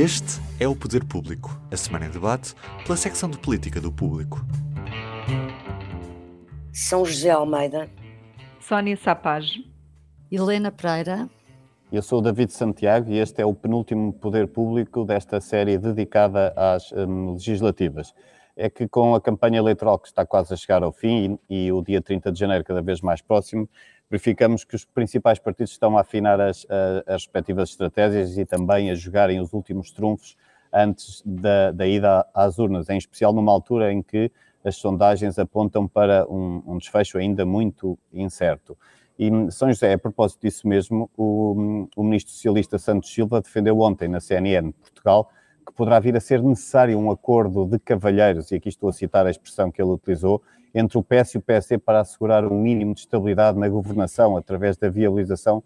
Este é o Poder Público, a semana em debate pela secção de política do público. São José Almeida, Sónia Sapage, Helena Pereira. Eu sou o David Santiago e este é o penúltimo Poder Público desta série dedicada às um, legislativas é que com a campanha eleitoral que está quase a chegar ao fim e, e, o dia 30 de janeiro cada vez mais próximo, verificamos que os principais partidos estão a afinar as, as respectivas estratégias e também a jogarem os últimos trunfos antes da, da, ida às urnas, em especial numa altura em que as sondagens apontam para um, um desfecho ainda muito incerto. E São José, a propósito disso mesmo, o, o ministro socialista Santos Silva defendeu ontem na CNN Portugal que poderá vir a ser necessário um acordo de cavalheiros, e aqui estou a citar a expressão que ele utilizou, entre o PS e o PSD para assegurar um mínimo de estabilidade na governação através da viabilização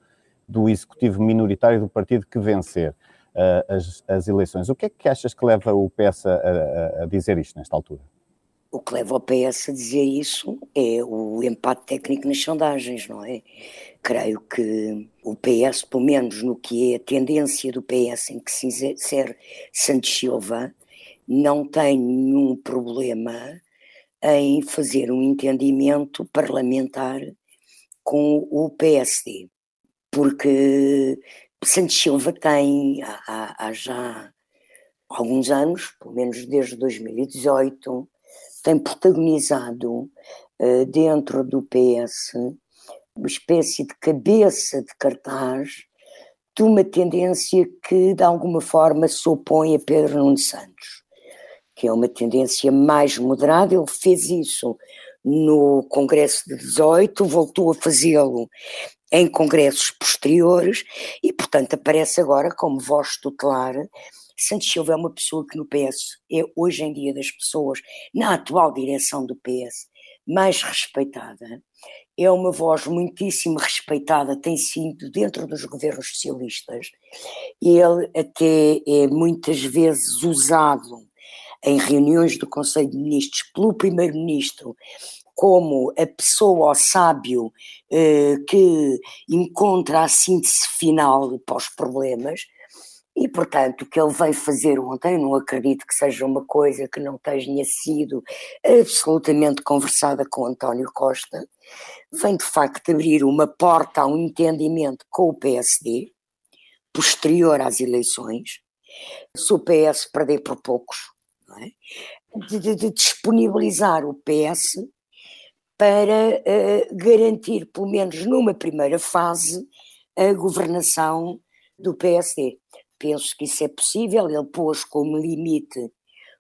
do executivo minoritário do partido que vencer uh, as, as, eleições. O que é que achas que leva o PS a, a, a dizer isto nesta altura? O que leva o PS a dizer isso é o empate técnico nas sondagens, não é? Creio que o PS, pelo menos no que é a tendência do PS em que se insere Santos Silva, não tem nenhum problema em fazer um entendimento parlamentar com o PSD. Porque Santos Silva tem, há, há já alguns anos, pelo menos desde 2018, tem protagonizado uh, dentro do PS uma espécie de cabeça de cartaz de uma tendência que de alguma forma se opõe a Pedro Nuno Santos, que é uma tendência mais moderada, ele fez isso no Congresso de 18, voltou a fazê-lo em congressos posteriores e, portanto, aparece agora como voz tutelar Santos Silva é uma pessoa que no PS é hoje em dia das pessoas, na atual direção do PS, mais respeitada. É uma voz muitíssimo respeitada, tem sido dentro dos governos socialistas. Ele até é muitas vezes usado em reuniões do Conselho de Ministros pelo Primeiro-Ministro como a pessoa ou sábio eh, que encontra a síntese final para os problemas, e, portanto, o que ele veio fazer ontem, não acredito que seja uma coisa que não tenha sido absolutamente conversada com António Costa, vem de facto abrir uma porta a um entendimento com o PSD, posterior às eleições, se o PS perder por poucos, é? de, de, de, disponibilizar o PS para uh, garantir, pelo menos numa primeira fase, a governação do PSD penso que isso é possível. Ele pôs como limite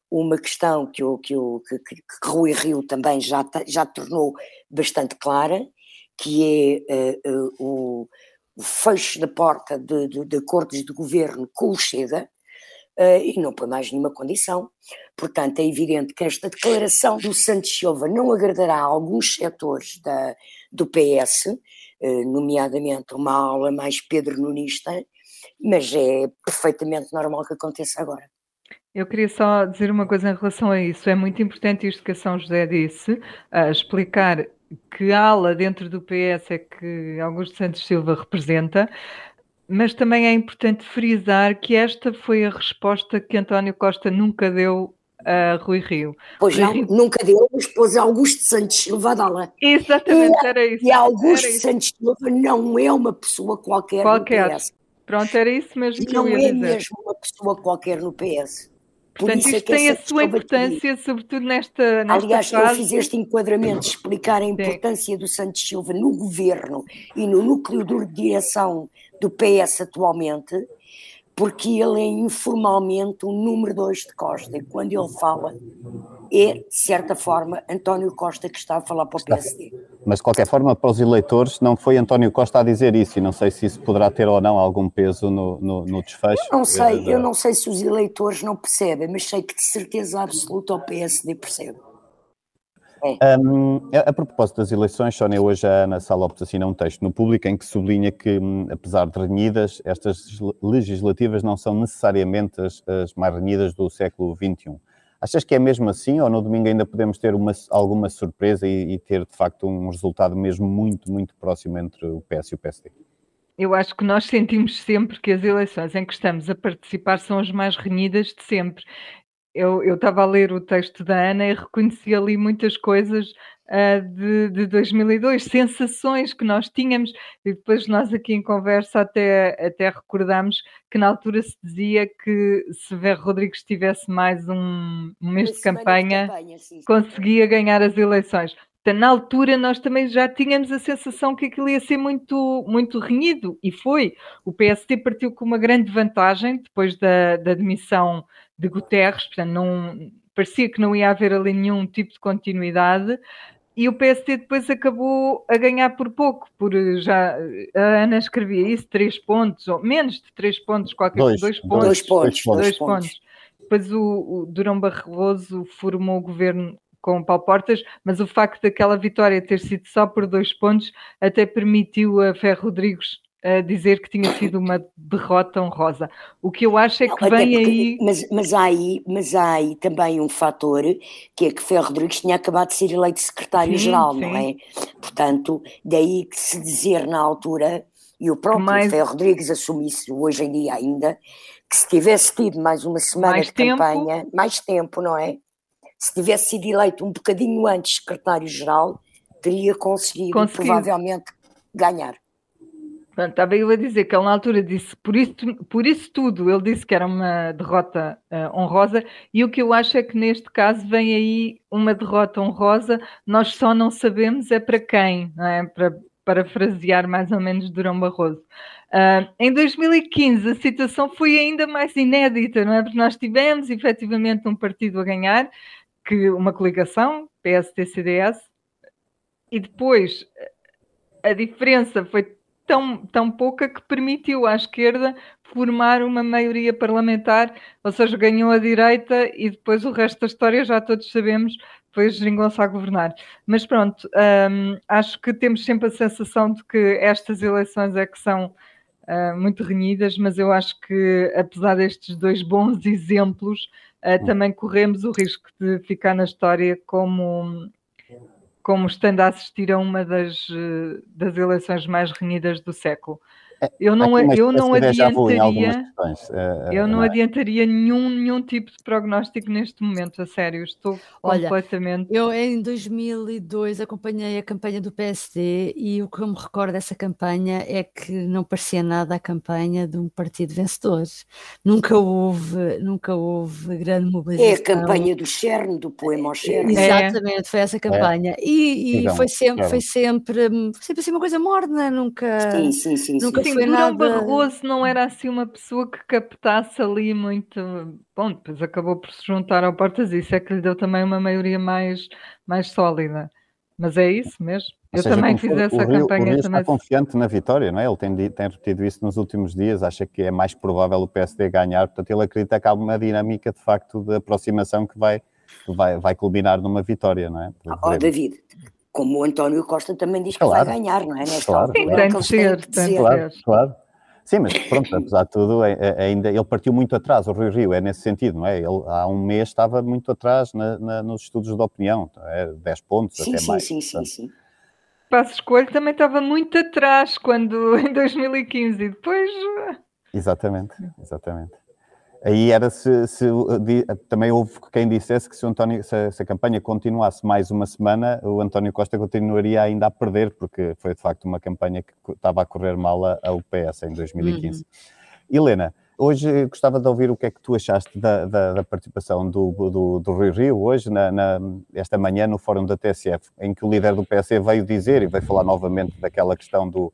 uma questão que o, que o que, que, Rui Rio também já, já tornou bastante clara, que é uh, uh, o, o, fecho da porta de, de, de, acordos de governo com o Chega, uh, e não põe mais nenhuma condição. Portanto, é evidente que esta declaração do Santos Silva não agradará a alguns setores da, do PS, nomeadamente uma aula mais Pedro Nunista, mas é perfeitamente normal que aconteça agora. Eu queria só dizer uma coisa em relação a isso. É muito importante isto que a São José disse, a explicar que ala dentro do PS é que Augusto Santos Silva representa, mas também é importante frisar que esta foi a resposta que António Costa nunca deu a Rui Rio. Pois Rui não, Rio... nunca deu, mas pôs Augusto Santos Silva a dá-la. Exatamente, e, era isso. E Augusto Santos Silva não é uma pessoa qualquer, qualquer. Pronto, era isso mesmo que não é mesmo uma pessoa qualquer no PS. Portanto, isto é tem a sua importância, sobretudo nesta, nesta Aliás, fase. eu fiz este enquadramento de explicar a importância Sim. do Santos Silva no governo e no núcleo de direção do PS atualmente, porque ele é informalmente o número dois de Costa. E quando ele fala, é, de certa forma, António Costa que está a falar para o PSD. Mas, de qualquer forma, para os eleitores, não foi António Costa a dizer isso, e não sei se isso poderá ter ou não algum peso no, no, no desfecho. Eu não sei, eu não sei se os eleitores não percebem, mas sei que de certeza absoluta o PSD percebe. É. Um, a, a, propósito das eleições, Sónia, hoje a Ana Salopes assina um texto no público em que sublinha que, hum, apesar de renhidas, estas legislativas não são necessariamente as, as mais renhidas do século XXI. Achas que é mesmo assim ou no domingo ainda podemos ter uma, alguma surpresa e, e, ter de facto um resultado mesmo muito, muito próximo entre o PS e o PSD? Eu acho que nós sentimos sempre que as eleições em que estamos a participar são as mais renhidas de sempre. Eu estava a ler o texto da Ana e reconheci ali muitas coisas uh, de, de 2002, sensações que nós tínhamos, e depois nós aqui em conversa até, até recordámos que na altura se dizia que se Ver Rodrigues tivesse mais um, um mês de campanha, de campanha sim, conseguia ganhar as eleições. Então, na altura nós também já tínhamos a sensação que aquilo ia ser muito, muito renhido, e foi. O PST partiu com uma grande vantagem depois da, da demissão de Guterres, portanto, não, parecia que não ia haver ali nenhum tipo de continuidade. E o PST depois acabou a ganhar por pouco, por já a Ana escrevia isso, três pontos, ou menos de três pontos, qualquer dois, dois pontos. Dois pontos. Dois, dois pontos. pontos. Depois o, o Durão Barroso formou o governo com o Paulo Portas, mas o facto daquela vitória ter sido só por dois pontos até permitiu a Ferro Rodrigues a dizer que tinha sido uma derrota honrosa. O que eu acho é que não, vem porque, aí. Mas, mas, há aí. mas há aí também um fator que é que Ferro Rodrigues tinha acabado de ser eleito secretário-geral, não é? Portanto, daí que se dizer na altura, e o próprio mais... Ferro Rodrigues assumisse hoje em dia ainda, que se tivesse tido mais uma semana mais de tempo. campanha, mais tempo, não é? Se tivesse sido eleito um bocadinho antes secretário-geral, teria conseguido Conseguiu. provavelmente ganhar. Pronto, estava eu a dizer que ele na altura disse, por isso, por isso tudo, ele disse que era uma derrota uh, honrosa, e o que eu acho é que neste caso vem aí uma derrota honrosa, nós só não sabemos é para quem, não é? Para parafrasear mais ou menos Durão Barroso. Uh, em 2015 a situação foi ainda mais inédita, não é? Porque nós tivemos efetivamente um partido a ganhar, que uma coligação, PSD-CDS, e depois a diferença foi tão, tão pouca que permitiu à esquerda formar uma maioria parlamentar, ou seja, ganhou a direita e depois o resto da história já todos sabemos, foi geringonça a governar. Mas pronto, hum, acho que temos sempre a sensação de que estas eleições é que são uh, muito renhidas, mas eu acho que apesar destes dois bons exemplos, uh, também corremos o risco de ficar na história como como estando a assistir a uma das, eh, das eleições mais renhidas do século. É, eu não, eu não adiantaria, eh, eu não, não é? adiantaria nenhum, nenhum tipo de prognóstico neste momento, a sério, estou Olha, completamente... Eu em 2002 acompanhei a campanha do PSD e o que eu me recordo dessa campanha é que não parecia nada a campanha de um partido vencedor. Nunca houve, nunca houve grande mobilização. É a campanha do CERN, do poema ao CERN. Exatamente, foi essa campanha. É. E, e então, foi, sempre, foi, sempre, sempre assim uma coisa morna, nunca... Sim, sim, sim. Nunca sim. Sim, Durão nada... Barroso não era assim uma pessoa que captasse ali muito. Bom, depois acabou por se juntar ao Portas, isso é que lhe deu também uma maioria mais, mais sólida. Mas é isso mesmo. Eu seja, também fiz essa o Rio, campanha. O Rio também. está confiante na vitória, não é? Ele tem, tem repetido isso nos últimos dias, acha que é mais provável o PSD ganhar, portanto ele acredita que há uma dinâmica de facto de aproximação que vai, vai, vai culminar numa vitória, não é? Oh, David, como o António Costa também diz que vai ganhar, não é? Nesta claro, altura, tem de ser, tem claro, claro. Sim, mas pronto, apesar de tudo, é, é, ainda ele partiu muito atrás, o Rio Rio, é nesse sentido, não é? Ele há um mês estava muito atrás na, na, nos estudos de opinião, é? 10 pontos, sim, até sim, mais. Sim, sim, sim, sim. Passo Escolho também estava muito atrás quando em 2015 e depois. Exatamente, exatamente. Aí era se, se, também houve quem dissesse que se, António, se, se, a campanha continuasse mais uma semana, o António Costa continuaria ainda a perder, porque foi de facto uma campanha que estava a correr mal ao PS em 2015. Uhum. Helena, hoje gostava de ouvir o que é que tu achaste da, da, da participação do, do, do, Rio Rio hoje, na, na, esta manhã, no fórum da TSF, em que o líder do PS veio dizer e veio falar novamente daquela questão do,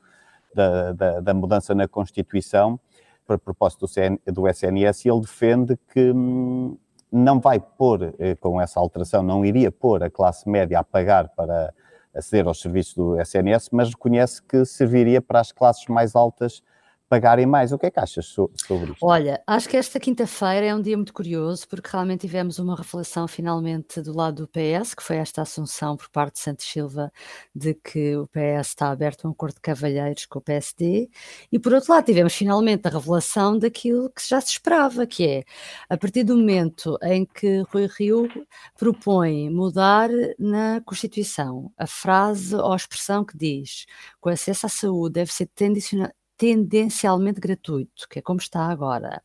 da, da, da mudança na Constituição para propósito do, CN, do SNS, ele defende que hum, não vai pôr, eh, com essa alteração, não iria pôr a classe média a pagar para, aceder aos serviços do SNS, mas reconhece que serviria para as classes mais altas pagarem mais. O que é que achas sobre isto? Olha, acho que esta quinta-feira é um dia muito curioso, porque realmente tivemos uma reflexão finalmente do lado do PS, que foi esta assunção por parte de Santos Silva de que o PS está aberto a um acordo de cavalheiros com o PSD, e por outro lado tivemos finalmente a revelação daquilo que já se esperava, que é, a partir do momento em que Rui Rio propõe mudar na Constituição a frase ou a expressão que diz que o acesso à saúde deve ser tendencialmente gratuito, que é como está agora,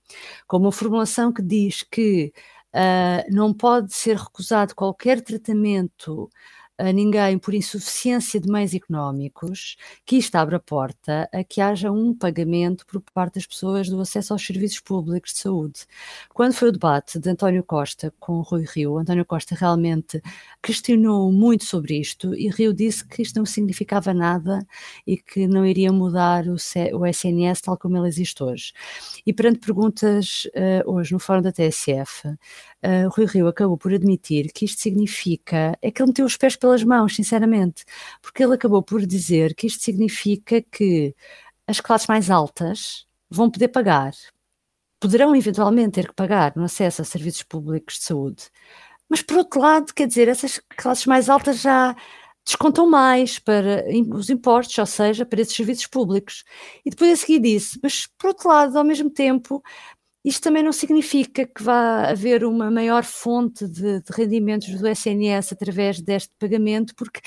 com uma formulação que diz que uh, não pode ser recusado qualquer tratamento a ninguém por insuficiência de meios económicos, que isto abre a porta a que haja um pagamento por parte das pessoas do acesso aos serviços públicos de saúde. Quando foi o debate de António Costa com Rui Rio, António Costa realmente questionou muito sobre isto e Rio disse que isto não significava nada e que não iria mudar o, o SNS tal como ele existe hoje. E perante perguntas uh, hoje no Fórum da TSF, uh, Rui Rio acabou por admitir que isto significa, é que ele meteu os pés pelas mãos, sinceramente, porque ele acabou por dizer que isto significa que as classes mais altas vão poder pagar, poderão eventualmente ter que pagar no acesso a serviços públicos de saúde, mas por outro lado, quer dizer, essas classes mais altas já descontam mais para os impostos, ou seja, para esses serviços públicos. E depois a seguir disse, mas por outro lado, ao mesmo tempo, isto também não significa que vá haver uma maior fonte de, de rendimentos do SNS através deste pagamento, porque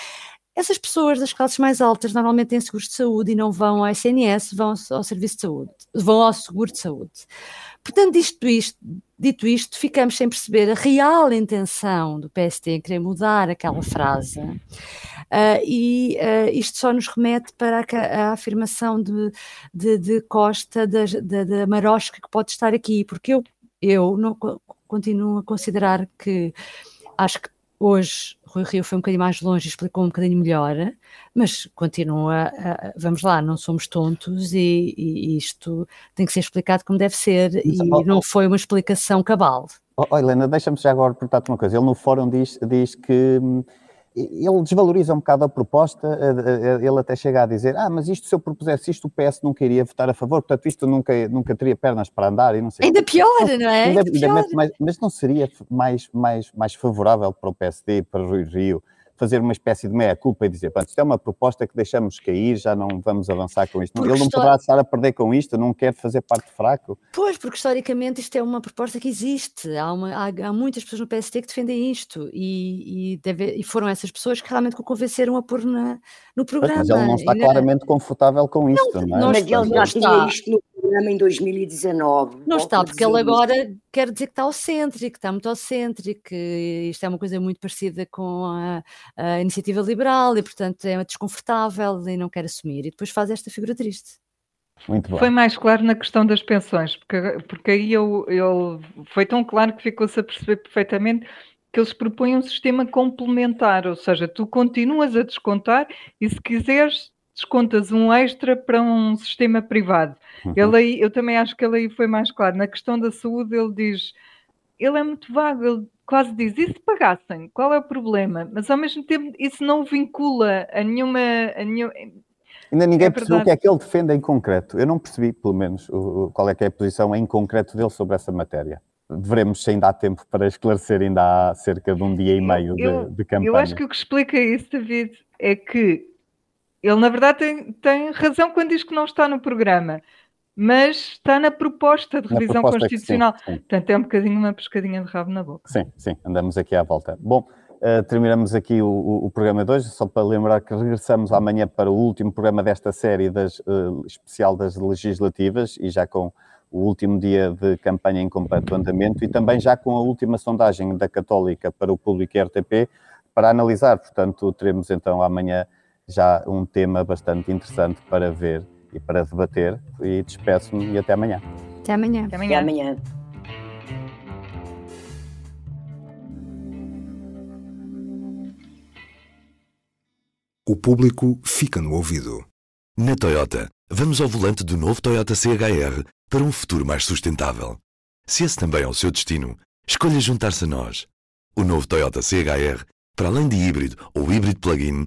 essas pessoas das classes mais altas normalmente têm seguros de saúde e não vão ao SNS, vão ao, serviço de saúde, vão ao seguro de saúde. Portanto, isto, isto, dito isto, ficamos sem perceber a real intenção do PST em querer mudar aquela frase. Uh, e uh, isto só nos remete para a, a afirmação de, de, de Costa, da, da, da marosca que pode estar aqui, porque eu, eu não, continuo a considerar que acho que hoje Rui Rio foi um bocadinho mais longe e explicou um bocadinho melhor, mas continua, a, vamos lá, não somos tontos e, e, isto tem que ser explicado como deve ser e oh, não foi uma explicação cabal. Oh, oh Helena, deixa-me já agora perguntar-te uma coisa. Ele no fórum diz, diz que hum, ele desvaloriza um bocado a proposta, ele até chega a dizer, ah, mas isto se eu propusesse isto, o PS nunca iria votar a favor, portanto isto nunca, nunca teria pernas para andar e não sei. Ainda pior, não é? Ainda, ainda pior. Mais, mas não seria mais, mais, mais favorável para o PSD, para o Rui Rio, fazer uma espécie de meia-culpa e dizer, pronto, isto é uma proposta que deixamos cair, já não vamos avançar com isto. Porque Ele não poderá estar a perder com isto, não quer fazer parte fraco. Pois, porque historicamente isto é uma proposta que existe, há, uma, há, há muitas pessoas no PST que defendem isto e, e, deve, e, foram essas pessoas que realmente o convenceram a pôr na, no programa. Mas ele não está claramente confortável com isto, não, não é? Mas ele já tinha isto no programa em 2019. Não está, porque ele agora quer dizer que está ao centro que está muito ao centro que isto é uma coisa muito parecida com a, a iniciativa liberal e, portanto, é desconfortável e não quer assumir. E depois faz esta figura triste. Muito bom. Foi mais claro na questão das pensões, porque, porque aí eu, eu, foi tão claro que ficou-se a perceber perfeitamente que eles propõem um sistema complementar, ou seja, tu continuas a descontar e se quiseres descontas um extra para um sistema privado. Uhum. Ele aí, eu também acho que ele aí foi mais claro. Na questão da saúde, ele diz, ele é muito vago, ele quase diz, e se pagassem? Qual é o problema? Mas ao mesmo tempo isso não vincula a nenhuma. A nenhum... Ainda ninguém é percebeu o que é que ele defende em concreto. Eu não percebi, pelo menos, o, qual é que é a posição em concreto dele sobre essa matéria. Veremos se ainda há tempo para esclarecer, ainda há cerca de um dia e meio eu, de, de campanha. Eu acho que o que explica isso, David, é que ele, na verdade, tem, tem razão quando diz que não está no programa, mas está na proposta de revisão proposta constitucional. Sim, sim. Portanto, é um bocadinho uma pescadinha de rabo na boca. Sim, sim, andamos aqui à volta. Bom, uh, terminamos aqui o, o, o, programa de hoje, só para lembrar que regressamos amanhã para o último programa desta série das, uh, especial das legislativas e já com o último dia de campanha em completo andamento e também já com a última sondagem da Católica para o público RTP para analisar. Portanto, teremos então amanhã já um tema bastante interessante para ver e para debater. E despeço-me e até amanhã. Até amanhã. Até amanhã. Até amanhã. O público fica no ouvido. Na Toyota, vamos ao volante do novo Toyota CHR para um futuro mais sustentável. Se esse também é o seu destino, escolha juntar-se a nós. O novo Toyota CHR, para além de híbrido ou híbrido plug-in,